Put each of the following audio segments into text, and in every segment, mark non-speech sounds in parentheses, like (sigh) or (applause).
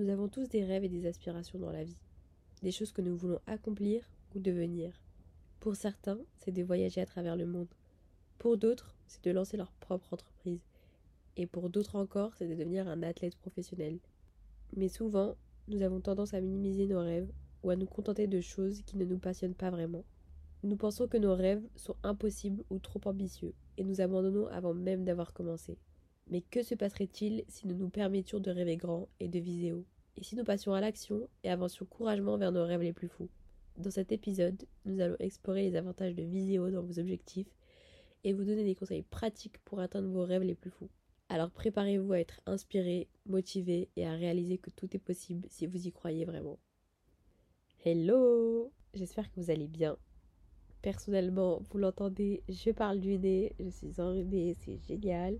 Nous avons tous des rêves et des aspirations dans la vie, des choses que nous voulons accomplir ou devenir. Pour certains, c'est de voyager à travers le monde. Pour d'autres, c'est de lancer leur propre entreprise. Et pour d'autres encore, c'est de devenir un athlète professionnel. Mais souvent, nous avons tendance à minimiser nos rêves ou à nous contenter de choses qui ne nous passionnent pas vraiment. Nous pensons que nos rêves sont impossibles ou trop ambitieux et nous abandonnons avant même d'avoir commencé. Mais que se passerait-il si nous nous permettions de rêver grand et de viser haut? Et si nous passions à l'action et avancions courageusement vers nos rêves les plus fous? Dans cet épisode, nous allons explorer les avantages de viser haut dans vos objectifs et vous donner des conseils pratiques pour atteindre vos rêves les plus fous. Alors préparez-vous à être inspiré, motivé et à réaliser que tout est possible si vous y croyez vraiment. Hello J'espère que vous allez bien. Personnellement, vous l'entendez, je parle du nez, je suis enrhumée, c'est génial.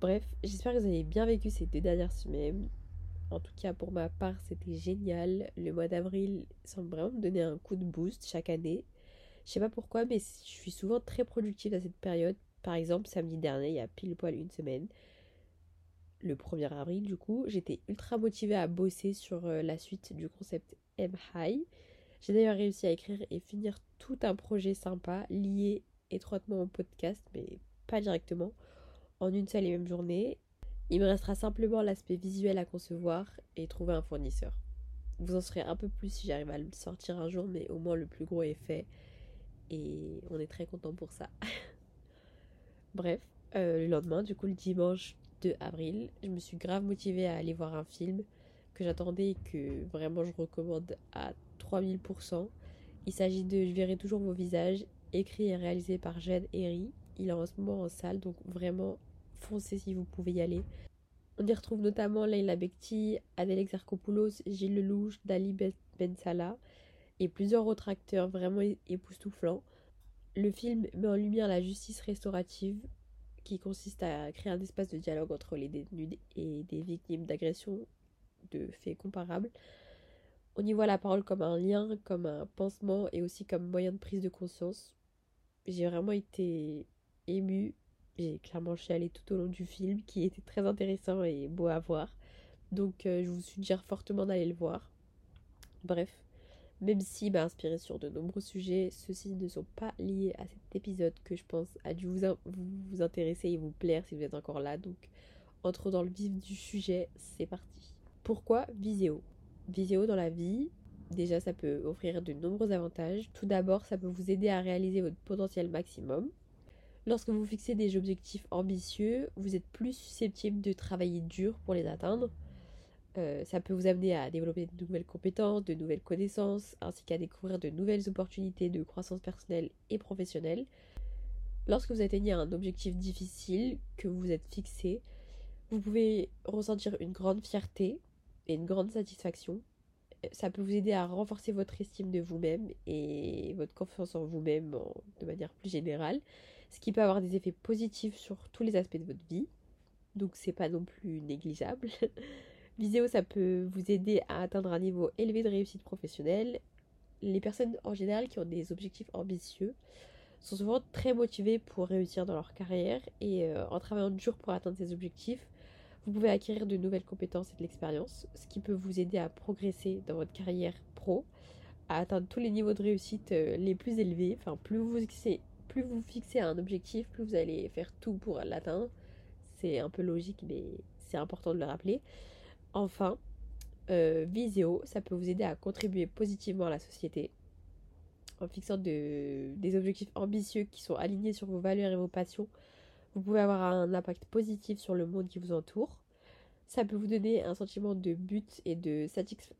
Bref, j'espère que vous avez bien vécu ces deux dernières semaines. En tout cas, pour ma part, c'était génial. Le mois d'avril semble vraiment me donner un coup de boost chaque année. Je sais pas pourquoi, mais je suis souvent très productive à cette période. Par exemple, samedi dernier, il y a pile poil une semaine, le 1er avril, du coup, j'étais ultra motivée à bosser sur euh, la suite du concept M-High. J'ai d'ailleurs réussi à écrire et finir tout un projet sympa lié étroitement au podcast, mais pas directement en une seule et même journée. Il me restera simplement l'aspect visuel à concevoir et trouver un fournisseur. Vous en saurez un peu plus si j'arrive à le sortir un jour, mais au moins le plus gros est fait. Et on est très content pour ça. (laughs) Bref, euh, le lendemain, du coup le dimanche 2 avril, je me suis grave motivée à aller voir un film que j'attendais et que vraiment je recommande à 3000%. Il s'agit de Je verrai toujours vos visages, écrit et réalisé par Jed Herry. Il est en ce moment en salle, donc vraiment foncez si vous pouvez y aller. On y retrouve notamment Leila Bekti, Adèle Exarchopoulos, Gilles Lelouch, Dali Ben, ben Salah et plusieurs autres acteurs vraiment époustouflants. Le film met en lumière la justice restaurative qui consiste à créer un espace de dialogue entre les détenus et des victimes d'agressions de faits comparables. On y voit la parole comme un lien, comme un pansement et aussi comme moyen de prise de conscience. J'ai vraiment été émue j'ai clairement chialé tout au long du film qui était très intéressant et beau à voir. Donc euh, je vous suggère fortement d'aller le voir. Bref, même s'il m'a inspiré sur de nombreux sujets, ceux-ci ne sont pas liés à cet épisode que je pense a dû vous, intéresser et vous plaire si vous êtes encore là. Donc entre dans le vif du sujet, c'est parti. Pourquoi Viséo Viséo dans la vie, déjà ça peut offrir de nombreux avantages. Tout d'abord, ça peut vous aider à réaliser votre potentiel maximum. Lorsque vous fixez des objectifs ambitieux, vous êtes plus susceptible de travailler dur pour les atteindre. Euh, ça peut vous amener à développer de nouvelles compétences, de nouvelles connaissances, ainsi qu'à découvrir de nouvelles opportunités de croissance personnelle et professionnelle. Lorsque vous atteignez un objectif difficile que vous vous êtes fixé, vous pouvez ressentir une grande fierté et une grande satisfaction. Ça peut vous aider à renforcer votre estime de vous-même et votre confiance en vous-même de manière plus générale ce qui peut avoir des effets positifs sur tous les aspects de votre vie. Donc c'est pas non plus négligeable. (laughs) Viséo, ça peut vous aider à atteindre un niveau élevé de réussite professionnelle. Les personnes en général qui ont des objectifs ambitieux sont souvent très motivées pour réussir dans leur carrière et euh, en travaillant dur pour atteindre ces objectifs, vous pouvez acquérir de nouvelles compétences et de l'expérience, ce qui peut vous aider à progresser dans votre carrière pro, à atteindre tous les niveaux de réussite euh, les plus élevés. Enfin, plus vous plus vous fixez un objectif, plus vous allez faire tout pour l'atteindre. C'est un peu logique, mais c'est important de le rappeler. Enfin, euh, Visio, ça peut vous aider à contribuer positivement à la société en fixant des objectifs ambitieux qui sont alignés sur vos valeurs et vos passions. Vous pouvez avoir un impact positif sur le monde qui vous entoure. Ça peut vous donner un sentiment de but et de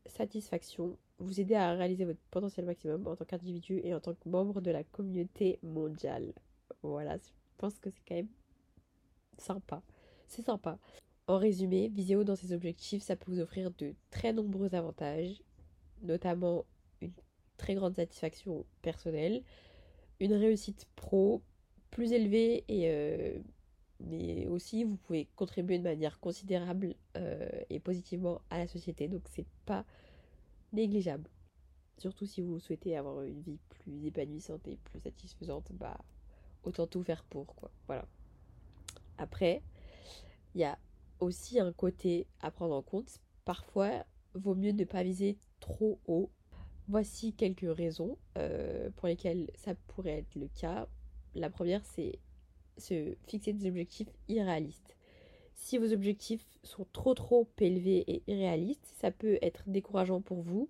satisfaction vous aider à réaliser votre potentiel maximum en tant qu'individu et en tant que membre de la communauté mondiale. Voilà, je pense que c'est quand même sympa. C'est sympa. En résumé, Visio dans ses objectifs, ça peut vous offrir de très nombreux avantages, notamment une très grande satisfaction personnelle, une réussite pro plus élevée et euh, mais aussi vous pouvez contribuer de manière considérable euh, et positivement à la société. Donc c'est pas négligeable. Surtout si vous souhaitez avoir une vie plus épanouissante et plus satisfaisante, bah autant tout faire pour quoi. Voilà. Après, il y a aussi un côté à prendre en compte. parfois, vaut mieux ne pas viser trop haut. Voici quelques raisons euh, pour lesquelles ça pourrait être le cas. La première, c'est se fixer des objectifs irréalistes. Si vos objectifs sont trop trop élevés et irréalistes, ça peut être décourageant pour vous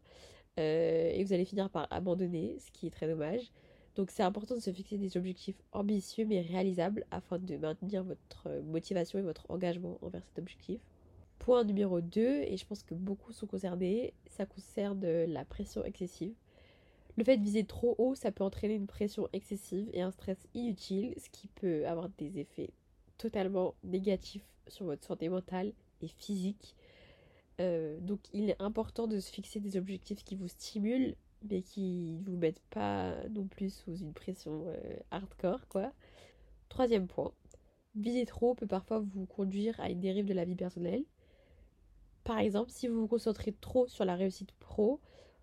euh, et vous allez finir par abandonner, ce qui est très dommage. Donc c'est important de se fixer des objectifs ambitieux mais réalisables afin de maintenir votre motivation et votre engagement envers cet objectif. Point numéro 2, et je pense que beaucoup sont concernés, ça concerne la pression excessive. Le fait de viser trop haut, ça peut entraîner une pression excessive et un stress inutile, ce qui peut avoir des effets totalement négatifs sur votre santé mentale et physique. Euh, donc il est important de se fixer des objectifs qui vous stimulent, mais qui ne vous mettent pas non plus sous une pression euh, hardcore, quoi. Troisième point, viser trop peut parfois vous conduire à une dérive de la vie personnelle. Par exemple, si vous vous concentrez trop sur la réussite pro,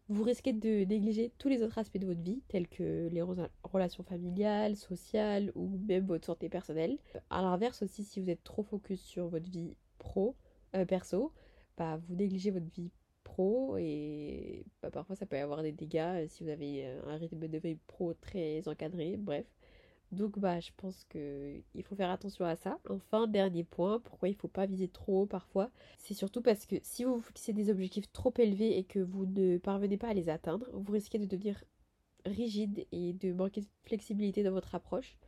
vous risquez de négliger tous les autres aspects de votre vie, tels que les relations familiales, sociales ou même votre santé personnelle. A l'inverse aussi, si vous êtes trop focus sur votre vie pro, euh, perso, bah, vous négligez votre vie pro et bah, parfois ça peut avoir des dégâts euh, si vous avez euh, un rythme de vie pro très encadré, bref. Donc bah je pense que il faut faire attention à ça. Enfin, dernier point, pourquoi il ne faut pas viser trop haut parfois, c'est surtout parce que si vous vous fixez des objectifs trop élevés et que vous ne parvenez pas à les atteindre, vous risquez de devenir rigide et de manquer de flexibilité dans votre approche.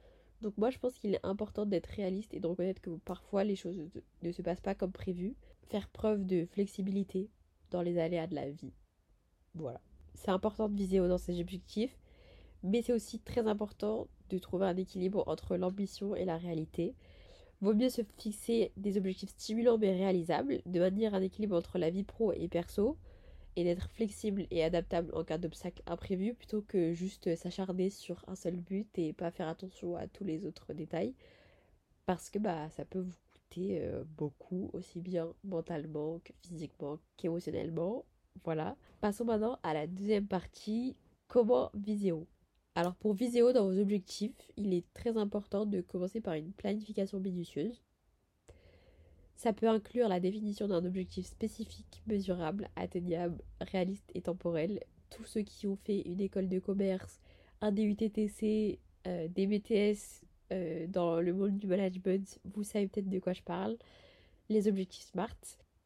Donc moi je pense qu'il est important d'être réaliste et de reconnaître que parfois les choses ne se passent pas comme prévu. Faire preuve de flexibilité dans les aléas de la vie. Voilà. C'est important de viser haut dans ses objectifs, mais c'est aussi très important de trouver un équilibre entre l'ambition et la réalité. Vaut mieux se fixer des objectifs stimulants mais réalisables, de maintenir un équilibre entre la vie pro et perso, et d'être flexible et adaptable en cas d'obstacle imprévu, plutôt que juste s'acharner sur un seul but et pas faire attention à tous les autres détails, parce que bah ça peut vous coûter euh, beaucoup, aussi bien mentalement que physiquement qu'émotionnellement. Voilà. Passons maintenant à la deuxième partie, comment haut. Alors pour viser dans vos objectifs, il est très important de commencer par une planification minutieuse. Ça peut inclure la définition d'un objectif spécifique, mesurable, atteignable, réaliste et temporel. Tous ceux qui ont fait une école de commerce, un DUTTC, euh, des BTS euh, dans le monde du management, vous savez peut-être de quoi je parle. Les objectifs SMART.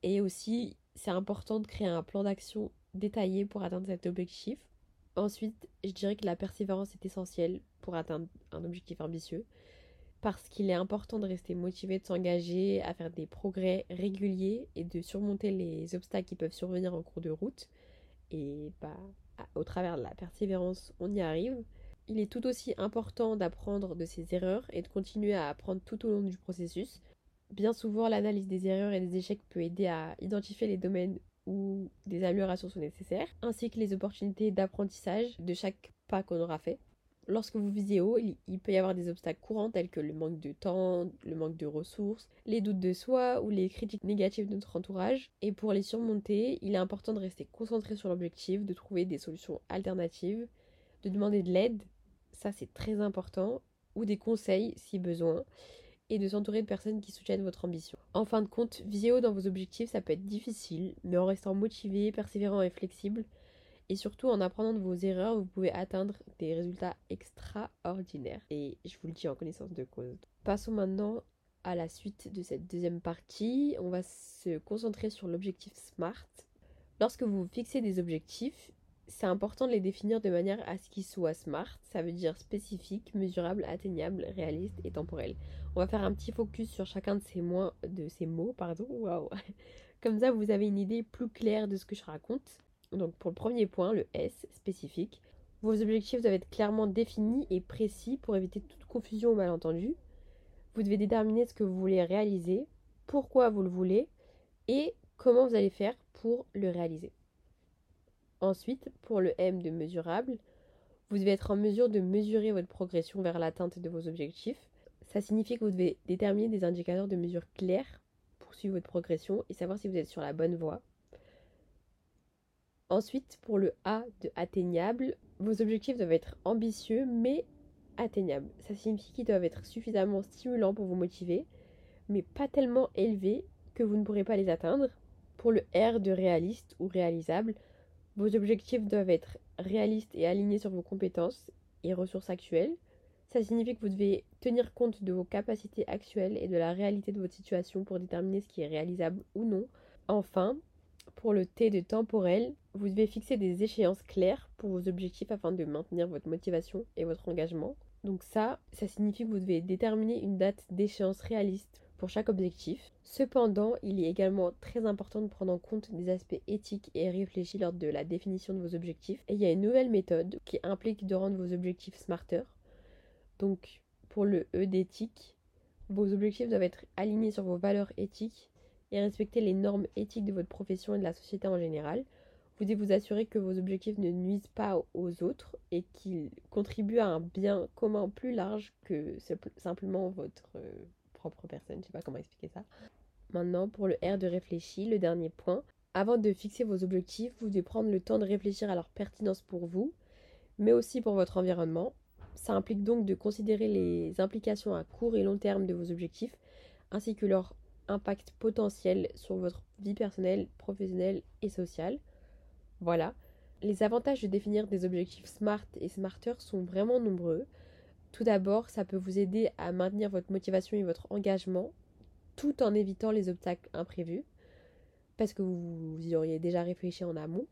Et aussi, c'est important de créer un plan d'action détaillé pour atteindre cet objectif. Ensuite, je dirais que la persévérance est essentielle pour atteindre un objectif ambitieux parce qu'il est important de rester motivé, de s'engager, à faire des progrès réguliers et de surmonter les obstacles qui peuvent survenir en cours de route. Et bah, au travers de la persévérance, on y arrive. Il est tout aussi important d'apprendre de ses erreurs et de continuer à apprendre tout au long du processus. Bien souvent, l'analyse des erreurs et des échecs peut aider à identifier les domaines où des améliorations sont nécessaires, ainsi que les opportunités d'apprentissage de chaque pas qu'on aura fait. Lorsque vous visez haut, il, peut y avoir des obstacles courants tels que le manque de temps, le manque de ressources, les doutes de soi ou les critiques négatives de notre entourage. Et pour les surmonter, il est important de rester concentré sur l'objectif, de trouver des solutions alternatives, de demander de l'aide, ça c'est très important, ou des conseils si besoin, et de s'entourer de personnes qui soutiennent votre ambition. En fin de compte, viser haut dans vos objectifs, ça peut être difficile, mais en restant motivé, persévérant et flexible, et surtout en apprenant de vos erreurs, vous pouvez atteindre des résultats extraordinaires. Et je vous le dis en connaissance de cause. Passons maintenant à la suite de cette deuxième partie. On va se concentrer sur l'objectif SMART. Lorsque vous fixez des objectifs, c'est important de les définir de manière à ce qu'ils soient SMART. Ça veut dire spécifique, mesurable, atteignable, réaliste et temporel. On va faire un petit focus sur chacun de ces, mots. Pardon. Waouh. (laughs) Comme ça, vous avez une idée plus claire de ce que je raconte. Donc pour le premier point, le S, spécifique, vos objectifs doivent être clairement définis et précis pour éviter toute confusion ou malentendu. Vous devez déterminer ce que vous voulez réaliser, pourquoi vous le voulez et comment vous allez faire pour le réaliser. Ensuite, pour le M de mesurable, vous devez être en mesure de mesurer votre progression vers l'atteinte de vos objectifs. Ça signifie que vous devez déterminer des indicateurs de mesure clairs pour suivre votre progression et savoir si vous êtes sur la bonne voie. Ensuite, pour le A de atteignable, vos objectifs doivent être ambitieux mais atteignables. Ça signifie qu'ils doivent être suffisamment stimulants pour vous motiver, mais pas tellement élevés que vous ne pourrez pas les atteindre. Pour le R de réaliste ou réalisable, vos objectifs doivent être réalistes et alignés sur vos compétences et ressources actuelles. Ça signifie que vous devez tenir compte de vos capacités actuelles et de la réalité de votre situation pour déterminer ce qui est réalisable ou non. Enfin, pour le T de temporel, vous devez fixer des échéances claires pour vos objectifs afin de maintenir votre motivation et votre engagement. Donc ça, ça signifie que vous devez déterminer une date d'échéance réaliste pour chaque objectif. Cependant, il est également très important de prendre en compte des aspects éthiques et réfléchis lors de la définition de vos objectifs. Et il y a une nouvelle méthode qui implique de rendre vos objectifs smarter. Donc, pour le E d'éthique, vos objectifs doivent être alignés sur vos valeurs éthiques et respecter les normes éthiques de votre profession et de la société en général. Vous devez vous assurer que vos objectifs ne nuisent pas aux autres et qu'ils contribuent à un bien commun plus large que simplement votre euh, personne. Je sais pas comment expliquer ça. Maintenant, pour le R de réfléchir, le dernier point. Avant de fixer vos objectifs, vous devez prendre le temps de réfléchir à leur pertinence pour vous, mais aussi pour votre environnement. Ça implique donc de considérer les implications à court et long terme de vos objectifs, ainsi que leur impact potentiel sur votre vie personnelle, professionnelle et sociale. Voilà. Les avantages de définir des objectifs SMART et SMARTER sont vraiment nombreux. Tout d'abord, ça peut vous aider à maintenir votre motivation et votre engagement tout en évitant les obstacles imprévus parce que vous, y auriez déjà réfléchi en amont.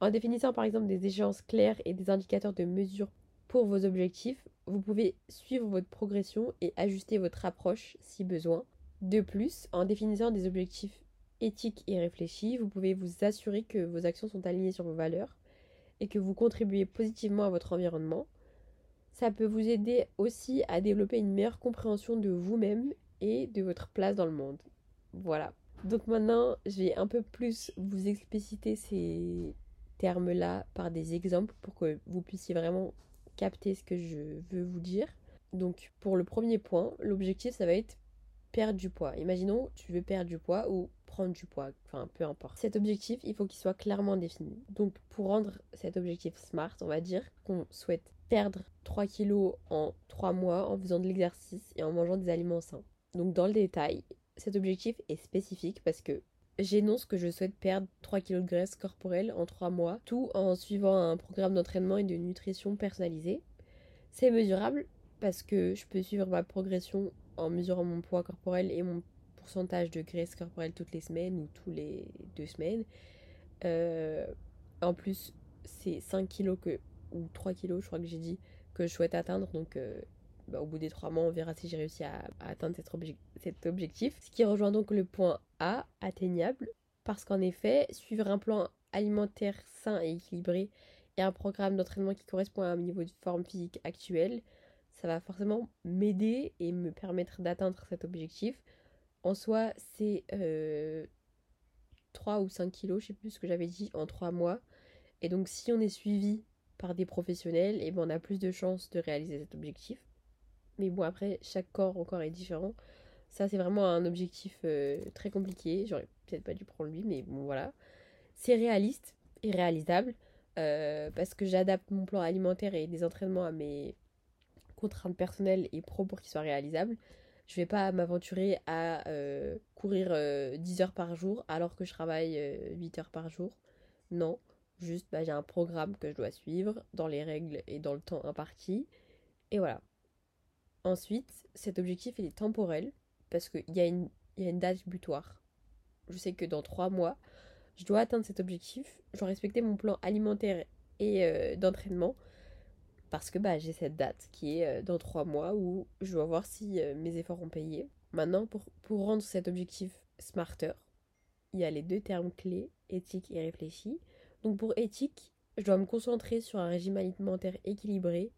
En définissant par exemple des échéances claires et des indicateurs de mesure pour vos objectifs, vous pouvez suivre votre progression et ajuster votre approche si besoin. De plus, en définissant des objectifs éthiques et réfléchis, vous pouvez vous assurer que vos actions sont alignées sur vos valeurs et que vous contribuez positivement à votre environnement. Ça peut vous aider aussi à développer une meilleure compréhension de vous-même et de votre place dans le monde. Voilà. Donc maintenant, je vais un peu plus vous expliciter ces termes-là par des exemples pour que vous puissiez vraiment capter ce que je veux vous dire. Donc pour le premier point, l'objectif ça va être perdre du poids. Imaginons, tu veux perdre du poids ou prendre du poids, enfin peu importe. Cet objectif, il faut qu'il soit clairement défini. Donc pour rendre cet objectif smart, on va dire qu'on souhaite perdre 3 kilos en 3 mois en faisant de l'exercice et en mangeant des aliments sains. Donc dans le détail, cet objectif est spécifique parce que j'énonce que je souhaite perdre 3 kilos de graisse corporelle en 3 mois, tout en suivant un programme d'entraînement et de nutrition personnalisé. C'est mesurable parce que je peux suivre ma progression en mesurant mon poids corporel et mon pourcentage de graisse corporelle toutes les semaines ou tous les deux semaines. Euh, en plus, c'est 5 kilos que, ou 3 kilos, je crois que j'ai dit, que je souhaite atteindre. Donc, euh, bah, au bout des 3 mois, on verra si j'ai réussi à, atteindre cet, objectif. Ce qui rejoint donc le point A, atteignable, parce qu'en effet, suivre un plan alimentaire sain et équilibré et un programme d'entraînement qui correspond à un niveau de forme physique actuel, ça va forcément m'aider et me permettre d'atteindre cet objectif. En soi, c'est 3 euh, ou 5 kilos, je sais plus ce que j'avais dit, en 3 mois. Et donc si on est suivi par des professionnels, et ben on a plus de chances de réaliser cet objectif. Mais bon, après, chaque corps encore est différent. Ça, c'est vraiment un objectif euh, très compliqué. J'aurais peut-être pas dû prendre lui, mais bon, voilà. C'est réaliste et réalisable euh, parce que j'adapte mon plan alimentaire et des entraînements à mes contraintes personnelles et pro pour qu'ils soient réalisables. Je vais pas m'aventurer à euh, courir 10 euh, heures par jour alors que je travaille 8 euh, heures par jour. Non, juste bah, j'ai un programme que je dois suivre dans les règles et dans le temps imparti. Et voilà. Ensuite, cet objectif il est temporel parce qu'il y, a une, date butoir. Je sais que dans 3 mois, je dois atteindre cet objectif. Je dois respecter mon plan alimentaire et d'entraînement parce que bah, j'ai cette date qui est euh, dans trois mois où je dois voir si euh, mes efforts ont payé. Maintenant, pour, pour rendre cet objectif smarter, il y a les deux termes clés, éthique et réfléchi. Donc pour éthique, je dois me concentrer sur un régime alimentaire équilibré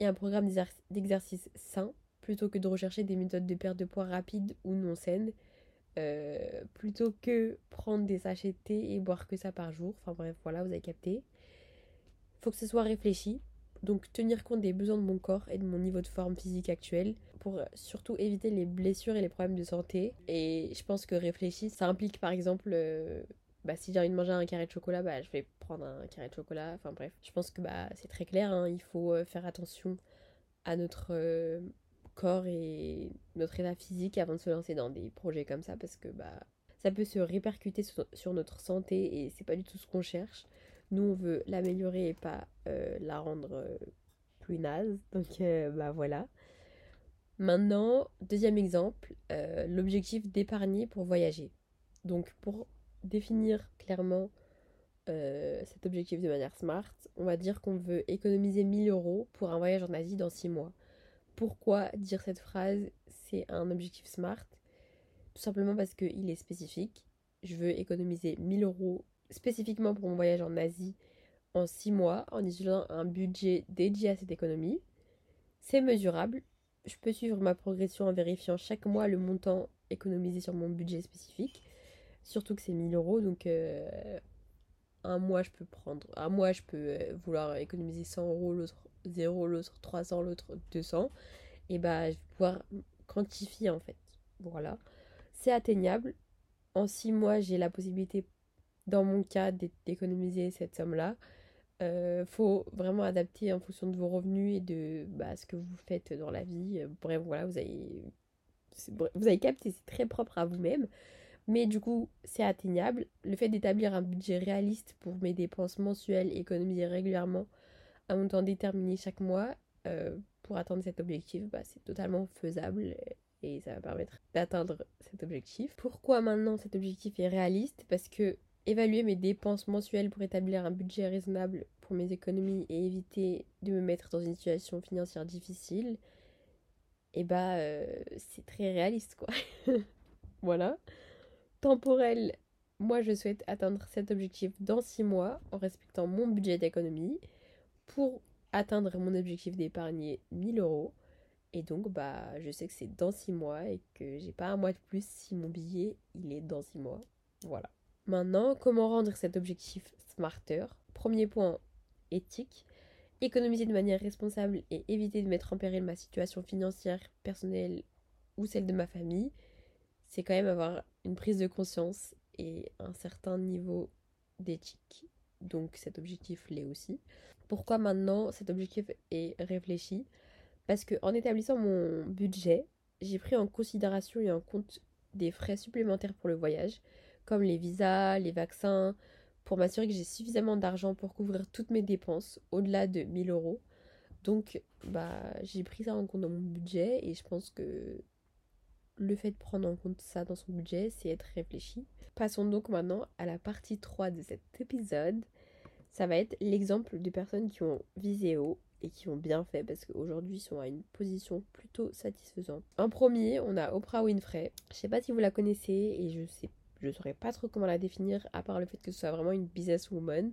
et un programme d'exercice sain plutôt que de rechercher des méthodes de perte de poids rapides ou non saines. Euh, plutôt que prendre des sachets de thé et boire que ça par jour. Enfin bref, voilà, vous avez capté. Faut que ce soit réfléchi. Donc tenir compte des besoins de mon corps et de mon niveau de forme physique actuel pour surtout éviter les blessures et les problèmes de santé. Et je pense que réfléchir, ça implique par exemple, euh, bah, si j'ai envie de manger un carré de chocolat, bah, je vais prendre un carré de chocolat. Enfin bref, je pense que bah, c'est très clair, hein. il faut euh, faire attention à notre euh, corps et notre état physique avant de se lancer dans des projets comme ça parce que bah, ça peut se répercuter sur, notre santé et c'est pas du tout ce qu'on cherche. Nous, on veut l'améliorer et pas euh, la rendre plus naze. Donc, bah voilà. Maintenant, deuxième exemple, l'objectif d'épargner pour voyager. Donc, pour définir clairement cet objectif de manière smart, on va dire qu'on veut économiser 1000 euros pour un voyage en Asie dans 6 mois. Pourquoi dire cette phrase? C'est un objectif smart tout simplement parce qu'il est spécifique. Je veux économiser 1000 euros spécifiquement pour mon voyage en Asie en 6 mois en utilisant un budget dédié à cette économie. C'est mesurable. Je peux suivre ma progression en vérifiant chaque mois le montant économisé sur mon budget spécifique. Surtout que c'est 1000 euros, donc euh, un mois je peux prendre, un mois je peux euh, vouloir économiser 100 euros, l'autre 0, l'autre 300, l'autre 200. Et bah je vais pouvoir quantifier en fait. Voilà c'est atteignable. En six mois, j'ai la possibilité, dans mon cas, d'économiser cette somme-là. Euh, faut vraiment adapter en fonction de vos revenus et de bah, ce que vous faites dans la vie. Bref, voilà, vous avez, vous avez capté, c'est très propre à vous-même. Mais du coup, c'est atteignable. Le fait d'établir un budget réaliste pour mes dépenses mensuelles et économiser régulièrement un montant déterminé chaque mois euh, pour atteindre cet objectif, bah, c'est totalement faisable et ça va permettre d'atteindre cet objectif. Pourquoi maintenant cet objectif est réaliste? Parce que évaluer mes dépenses mensuelles pour établir un budget raisonnable pour mes économies et éviter de me mettre dans une situation financière difficile, et eh bah euh, c'est très réaliste quoi. (laughs) voilà. Temporel, moi je souhaite atteindre cet objectif dans 6 mois en respectant mon budget d'économie pour atteindre mon objectif d'épargner 1000 euros et donc, bah, je sais que c'est dans 6 mois et que j'ai pas un mois de plus si mon billet, il est dans 6 mois. Voilà. Maintenant, comment rendre cet objectif smarter? Premier point, éthique. Économiser de manière responsable et éviter de mettre en péril ma situation financière, personnelle ou celle de ma famille, c'est quand même avoir une prise de conscience et un certain niveau d'éthique. Donc cet objectif l'est aussi. Pourquoi maintenant cet objectif est réfléchi? Parce que en établissant mon budget, j'ai pris en considération et en compte des frais supplémentaires pour le voyage, comme les visas, les vaccins, pour m'assurer que j'ai suffisamment d'argent pour couvrir toutes mes dépenses au-delà de 1000 euros. Donc, bah, j'ai pris ça en compte dans mon budget et je pense que le fait de prendre en compte ça dans son budget, c'est être réfléchi. Passons donc maintenant à la partie 3 de cet épisode. Ça va être l'exemple de personnes qui ont visé haut et qui ont bien fait parce qu'aujourd'hui ils sont à une position plutôt satisfaisante. En premier, on a Oprah Winfrey. Je sais pas si vous la connaissez et je sais je saurais pas trop comment la définir à part le fait que ce soit vraiment une businesswoman.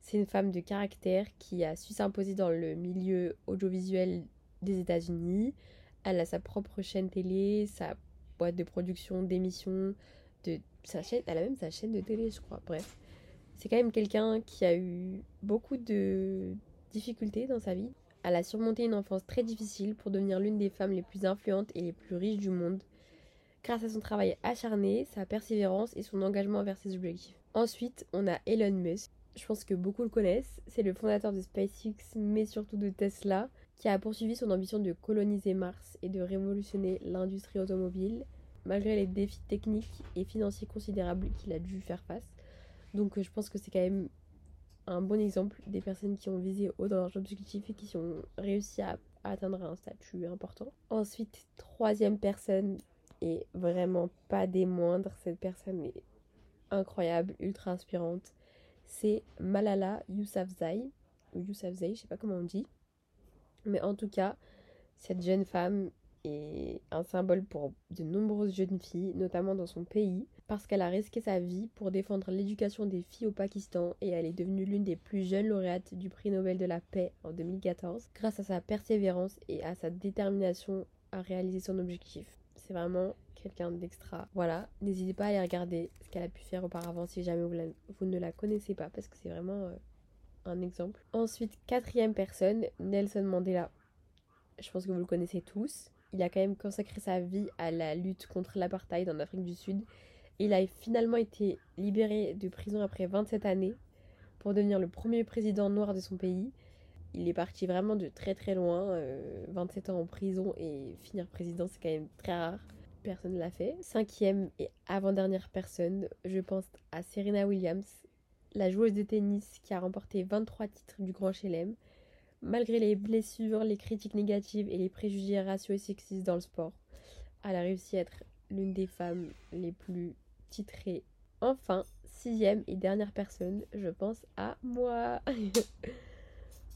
C'est une femme de caractère qui a su s'imposer dans le milieu audiovisuel des États-Unis. Elle a sa propre chaîne télé, sa boîte de production, d'émissions, de sa chaîne, elle a même sa chaîne de télé, je crois. Bref, c'est quand même quelqu'un qui a eu beaucoup de difficultés dans sa vie. Elle a surmonté une enfance très difficile pour devenir l'une des femmes les plus influentes et les plus riches du monde, grâce à son travail acharné, sa persévérance et son engagement envers ses objectifs. Ensuite, on a Elon Musk. Je pense que beaucoup le connaissent. C'est le fondateur de SpaceX, mais surtout de Tesla, qui a poursuivi son ambition de coloniser Mars et de révolutionner l'industrie automobile, malgré les défis techniques et financiers considérables qu'il a dû faire face. Donc je pense que c'est quand même un bon exemple des personnes qui ont visé haut dans leur objectif et qui ont réussi à, atteindre un statut important. Ensuite, troisième personne, et vraiment pas des moindres, cette personne est incroyable, ultra inspirante, c'est Malala Yousafzai, ou Yousafzai, je sais pas comment on dit. Mais en tout cas, cette jeune femme est un symbole pour de nombreuses jeunes filles, notamment dans son pays, parce qu'elle a risqué sa vie pour défendre l'éducation des filles au Pakistan et elle est devenue l'une des plus jeunes lauréates du prix Nobel de la paix en 2014 grâce à sa persévérance et à sa détermination à réaliser son objectif. C'est vraiment quelqu'un d'extra. Voilà, n'hésitez pas à aller regarder ce qu'elle a pu faire auparavant si jamais vous, ne la connaissez pas parce que c'est vraiment euh, un exemple. Ensuite, quatrième personne, Nelson Mandela. Je pense que vous le connaissez tous il a quand même consacré sa vie à la lutte contre l'apartheid en Afrique du Sud. Il a finalement été libéré de prison après 27 années pour devenir le premier président noir de son pays. Il est parti vraiment de très très loin, 27 euh, ans en prison et finir président c'est quand même très rare. personne l'a fait. Cinquième et avant-dernière personne, je pense à Serena Williams, la joueuse de tennis qui a remporté 23 titres du Grand Chelem. Malgré les blessures, les critiques négatives et les préjugés raciaux et sexistes dans le sport, elle a réussi à être l'une des femmes les plus titrées. Enfin, sixième et dernière personne, je pense à moi. (laughs)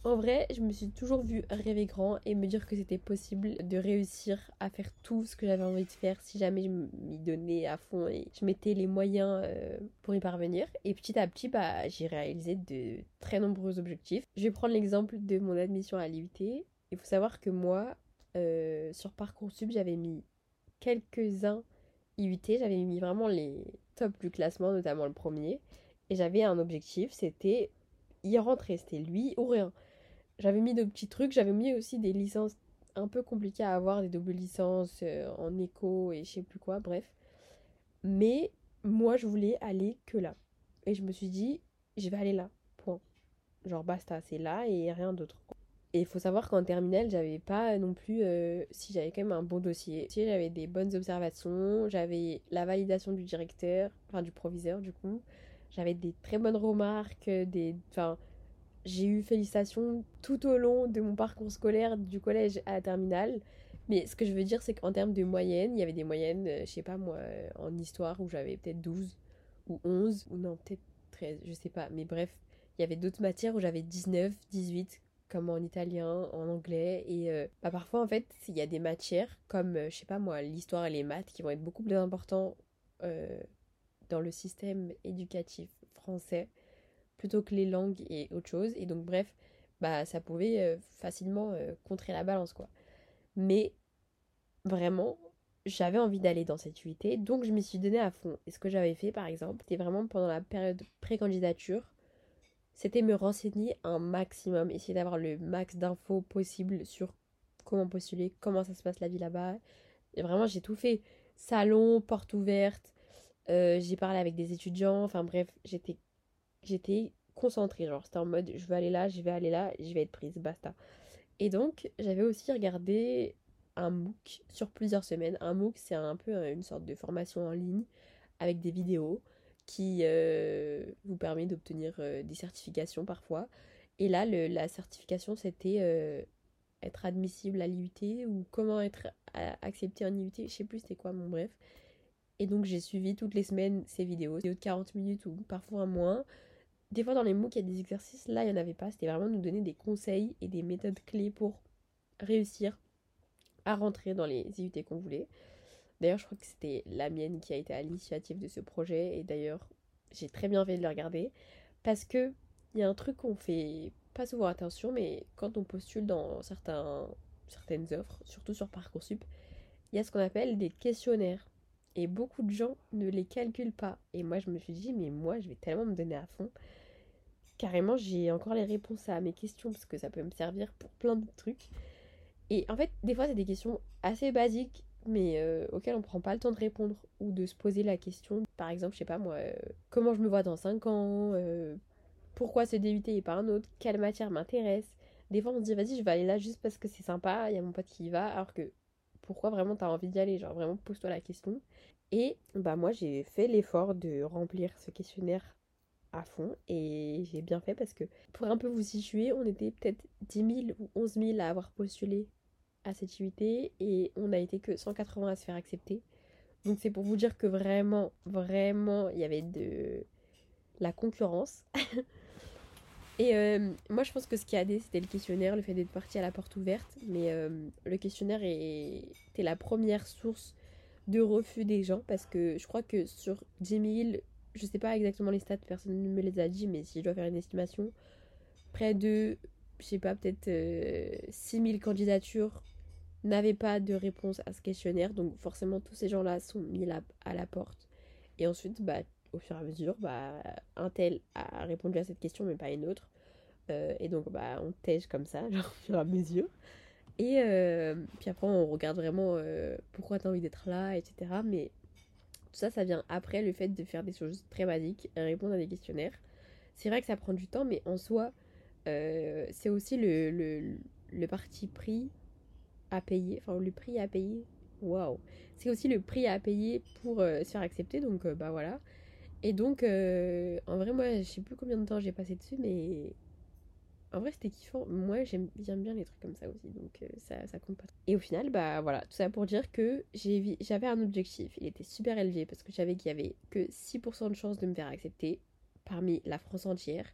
En vrai, je me suis toujours vue rêver grand et me dire que c'était possible de réussir à faire tout ce que j'avais envie de faire si jamais je m'y donnais à fond et je mettais les moyens euh, pour y parvenir. Et petit à petit, bah, j'ai réalisé de très nombreux objectifs. Je vais prendre l'exemple de mon admission à l'IUT. Il faut savoir que moi, euh, sur Parcoursup, j'avais mis quelques-uns IUT, j'avais mis vraiment les tops du classement, notamment le premier. Et j'avais un objectif, c'était y rentrer, c'était lui ou rien. J'avais mis de petits trucs, j'avais mis aussi des licences un peu compliquées à avoir, des doubles licences euh, en éco et je sais plus quoi, bref. Mais moi, je voulais aller que là. Et je me suis dit, je vais aller là, point. Genre, basta, c'est là et rien d'autre. Et il faut savoir qu'en terminale, j'avais pas non plus. Euh, si j'avais quand même un bon dossier. Si j'avais des bonnes observations, j'avais la validation du directeur, enfin du proviseur du coup. J'avais des très bonnes remarques, des. Enfin, j'ai eu félicitations tout au long de mon parcours scolaire du collège à la terminale. Mais ce que je veux dire, c'est qu'en termes de moyenne, il y avait des moyennes, euh, je sais pas moi, euh, en histoire où j'avais peut-être 12 ou 11, ou non, peut-être 13, je sais pas. Mais bref, il y avait d'autres matières où j'avais 19, 18, comme en italien, en anglais. Et euh, bah, parfois, en fait, il y a des matières comme, je sais pas moi, l'histoire et les maths qui vont être beaucoup plus importants dans le système éducatif français plutôt que les langues et autre chose. Et donc, bref, bah, ça pouvait euh, facilement euh, contrer la balance, quoi. Mais vraiment, j'avais envie d'aller dans cette UIT, donc je m'y suis donné à fond. Et ce que j'avais fait, par exemple, c'était vraiment pendant la période pré-candidature, c'était me renseigner un maximum, essayer d'avoir le max d'infos possible sur comment postuler, comment ça se passe la vie là-bas. Et vraiment, j'ai tout fait. Salon, porte ouverte, euh, j'ai parlé avec des étudiants, enfin bref, j'étais j'étais concentrée. Genre, c'était en mode, je vais aller là, je vais aller là, je vais être prise, basta. Et donc, j'avais aussi regardé un MOOC sur plusieurs semaines. Un MOOC, c'est un peu une sorte de formation en ligne avec des vidéos qui euh, vous permet d'obtenir euh, des certifications parfois. Et là, le, la certification, c'était euh, être admissible à l'IUT ou comment être accepté en IUT. Je sais plus c'était quoi, mon bref. Et donc, j'ai suivi toutes les semaines ces vidéos, vidéos de 40 minutes ou parfois moins. Des fois, dans les MOOC, il y a des exercices. Là, il n'y en avait pas. C'était vraiment nous donner des conseils et des méthodes clés pour réussir à rentrer dans les IUT qu'on voulait. D'ailleurs, je crois que c'était la mienne qui a été à l'initiative de ce projet. Et d'ailleurs, j'ai très bien fait de le regarder. Parce que il y a un truc qu'on fait pas souvent attention, mais quand on postule dans certains, certaines offres, surtout sur Parcoursup, il y a ce qu'on appelle des questionnaires. Et beaucoup de gens ne les calculent pas. Et moi, je me suis dit, mais moi, je vais tellement me donner à fond carrément, j'ai encore les réponses à mes questions parce que ça peut me servir pour plein de trucs. Et en fait, des fois, c'est des questions assez basiques, mais euh, auxquelles on prend pas le temps de répondre ou de se poser la question. Par exemple, je sais pas moi, euh, comment je me vois dans 5 ans euh, Pourquoi ce DUT et pas un autre Quelle matière m'intéresse Des fois, on se dit, vas-y, je vais aller là juste parce que c'est sympa, il y a mon pote qui y va, alors que pourquoi vraiment t'as envie d'y aller Genre, vraiment, pose-toi la question. Et bah, moi, j'ai fait l'effort de remplir ce questionnaire à fond et j'ai bien fait parce que pour un peu vous situer, on était peut-être 10 000 ou 11 000 à avoir postulé à cette activité et on n'a été que 180 à se faire accepter. Donc c'est pour vous dire que vraiment, vraiment, il y avait de la concurrence. (laughs) et euh, moi je pense que ce qui a aidé c'était le questionnaire, le fait d'être parti à la porte ouverte. Mais euh, le questionnaire était la première source de refus des gens parce que je crois que sur 10 000, je sais pas exactement les stats, personne ne me les a dit, mais si je dois faire une estimation, près de, je sais pas, peut-être 6000 euh, candidatures n'avaient pas de réponse à ce questionnaire. Donc forcément, tous ces gens-là sont mis à la porte. Et ensuite, bah, au fur et à mesure, bah, un tel a répondu à cette question, mais pas une autre. Euh, et donc, bah, on tège comme ça, (laughs) genre, au fur et à mesure. Et euh, puis après, on regarde vraiment pourquoi tu as envie d'être là, etc. Mais tout ça, ça vient après le fait de faire des choses très basiques, répondre à des questionnaires. C'est vrai que ça prend du temps, mais en soi, euh, c'est aussi le, parti pris à payer, enfin le prix à payer waouh. C'est aussi le prix à payer pour euh, se faire accepter, donc euh, bah voilà. Et donc, euh, en vrai, moi, je sais plus combien de temps j'ai passé dessus, mais en vrai, c'était kiffant. Moi, j'aime bien, les trucs comme ça aussi, donc ça, ça compte pas. Et au final, bah voilà, tout ça pour dire que j'avais un objectif. Il était super élevé parce que je savais qu'il y avait que 6% de chances de me faire accepter parmi la France entière.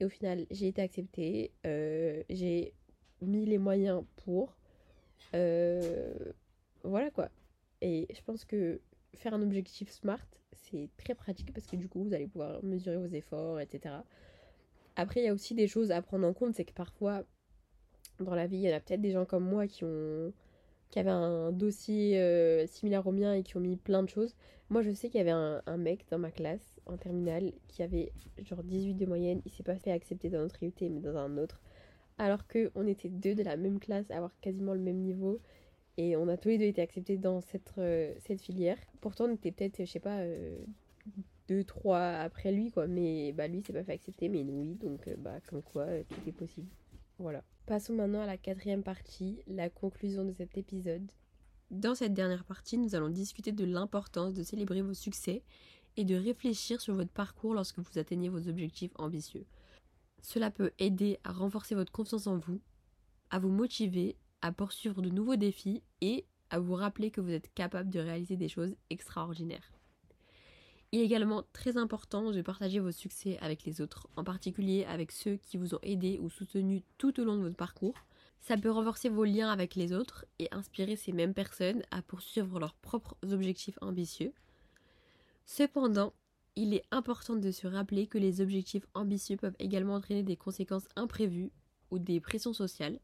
Et au final, j'ai été acceptée. j'ai mis les moyens pour. voilà quoi. Et je pense que faire un objectif SMART, c'est très pratique parce que du coup, vous allez pouvoir mesurer vos efforts, etc. Après, il y a aussi des choses à prendre en compte, c'est que parfois, dans la vie, il y en a peut-être des gens comme moi qui ont qui avaient un dossier euh, similaire au mien et qui ont mis plein de choses. Moi, je sais qu'il y avait un, mec dans ma classe en terminale qui avait genre 18 de moyenne. Il s'est pas fait accepter dans notre IUT, mais dans un autre. Alors qu'on était deux de la même classe, à avoir quasiment le même niveau. Et on a tous les deux été acceptés dans cette, euh, filière. Pourtant, on était peut-être, je sais pas, euh, deux, trois après lui, quoi. Mais bah, lui, s'est pas fait accepter, mais oui. Donc, euh, bah, comme quoi, tout est possible. Voilà. Passons maintenant à la quatrième partie, la conclusion de cet épisode. Dans cette dernière partie, nous allons discuter de l'importance de célébrer vos succès et de réfléchir sur votre parcours lorsque vous atteignez vos objectifs ambitieux. Cela peut aider à renforcer votre confiance en vous, à vous motiver à poursuivre de nouveaux défis et à vous rappeler que vous êtes capable de réaliser des choses extraordinaires. Il est également très important de partager vos succès avec les autres, en particulier avec ceux qui vous ont aidé ou soutenu tout au long de votre parcours. Ça peut renforcer vos liens avec les autres et inspirer ces mêmes personnes à poursuivre leurs propres objectifs ambitieux. Cependant, il est important de se rappeler que les objectifs ambitieux peuvent également entraîner des conséquences imprévues ou des pressions sociales,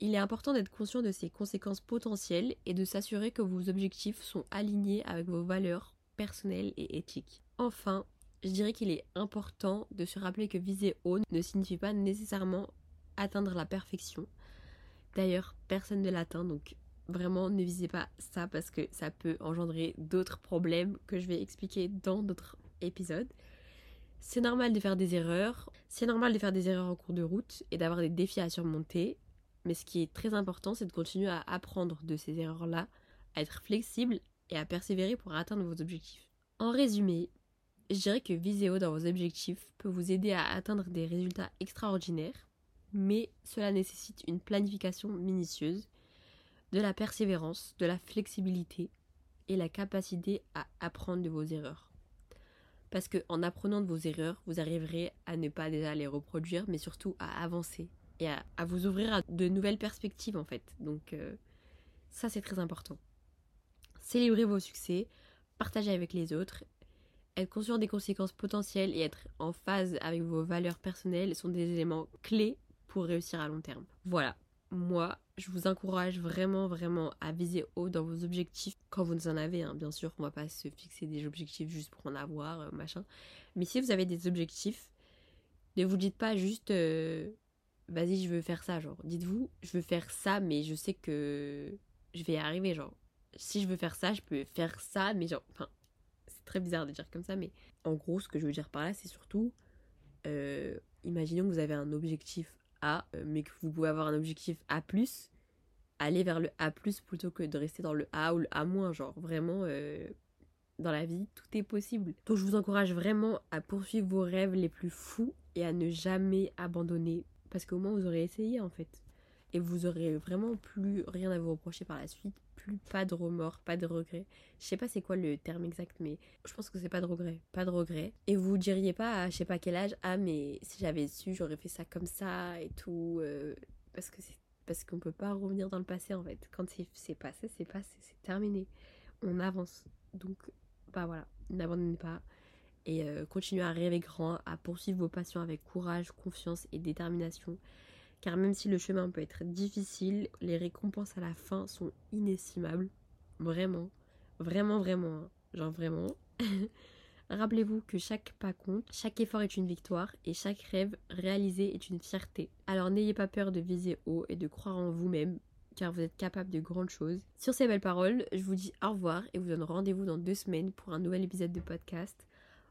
il est important d'être conscient de ces conséquences potentielles et de s'assurer que vos objectifs sont alignés avec vos valeurs personnelles et éthiques. Enfin, je dirais qu'il est important de se rappeler que viser haut ne signifie pas nécessairement atteindre la perfection. D'ailleurs, personne ne l'atteint, donc vraiment ne visez pas ça parce que ça peut engendrer d'autres problèmes que je vais expliquer dans d'autres épisodes. C'est normal de faire des erreurs, c'est normal de faire des erreurs en cours de route et d'avoir des défis à surmonter, mais ce qui est très important, c'est de continuer à apprendre de ces erreurs-là, à être flexible et à persévérer pour atteindre vos objectifs. En résumé, je dirais que haut dans vos objectifs peut vous aider à atteindre des résultats extraordinaires, mais cela nécessite une planification minutieuse, de la persévérance, de la flexibilité et la capacité à apprendre de vos erreurs. Parce que en apprenant de vos erreurs, vous arriverez à ne pas déjà les reproduire, mais surtout à avancer et à, vous ouvrir à de nouvelles perspectives en fait. Donc euh, ça c'est très important. Célébrer vos succès, partager avec les autres, être conscient des conséquences potentielles et être en phase avec vos valeurs personnelles sont des éléments clés pour réussir à long terme. Voilà, moi je vous encourage vraiment vraiment à viser haut dans vos objectifs quand vous en avez. Hein. Bien sûr, on va pas se fixer des objectifs juste pour en avoir, euh, machin. Mais si vous avez des objectifs, ne vous dites pas juste euh, vas-y, je veux faire ça, genre, dites-vous, je veux faire ça, mais je sais que je vais y arriver, genre, si je veux faire ça, je peux faire ça, mais genre, enfin, c'est très bizarre de dire comme ça, mais en gros, ce que je veux dire par là, c'est surtout, euh, imaginons que vous avez un objectif A, euh, mais que vous pouvez avoir un objectif A+, aller vers le A+, plutôt que de rester dans le A ou le A-, genre, vraiment... Euh, dans la vie, tout est possible. Donc je vous encourage vraiment à poursuivre vos rêves les plus fous et à ne jamais abandonner parce qu'au moins vous aurez essayé en fait. Et vous aurez vraiment plus rien à vous reprocher par la suite, pas de remords, pas de regrets. Je sais pas c'est quoi le terme exact, mais je pense que c'est pas de regrets, pas de regrets. Et vous diriez pas à je sais pas quel âge, ah mais si j'avais su, j'aurais fait ça comme ça et tout, euh, parce que c'est parce qu'on peut pas revenir dans le passé en fait. Quand c'est passé, c'est passé, c'est terminé. On avance. Donc bah voilà, n'abandonnez pas et euh, continuez à rêver grand, à poursuivre vos passions avec courage, confiance et détermination. Car même si le chemin peut être difficile, les récompenses à la fin sont inestimables. Vraiment, vraiment, vraiment, hein. genre vraiment. (laughs) Rappelez-vous que chaque pas compte, chaque effort est une victoire et chaque rêve réalisé est une fierté. Alors n'ayez pas peur de viser haut et de croire en vous-même car vous êtes capable de grandes choses. Sur ces belles paroles, je vous dis au revoir et vous donne rendez-vous dans deux semaines pour un nouvel épisode de podcast.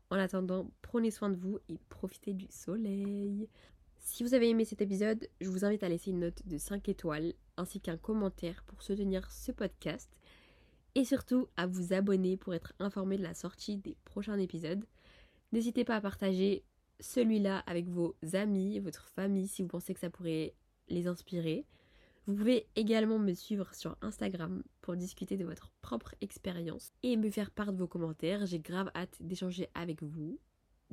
En attendant, prenez soin de vous et profitez du soleil. Si vous avez aimé cet épisode, je vous invite à laisser une note de 5 étoiles ainsi qu'un commentaire pour soutenir ce podcast. et surtout à vous abonner pour être informé de la sortie des prochains épisodes. N'hésitez pas à partager celui-là avec vos amis, votre famille si vous pensez que ça pourrait les inspirer. Vous pouvez également me suivre sur Instagram pour discuter de votre propre expérience et me faire part de vos commentaires. J'ai grave hâte d'échanger avec vous.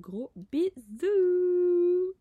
Gros bisous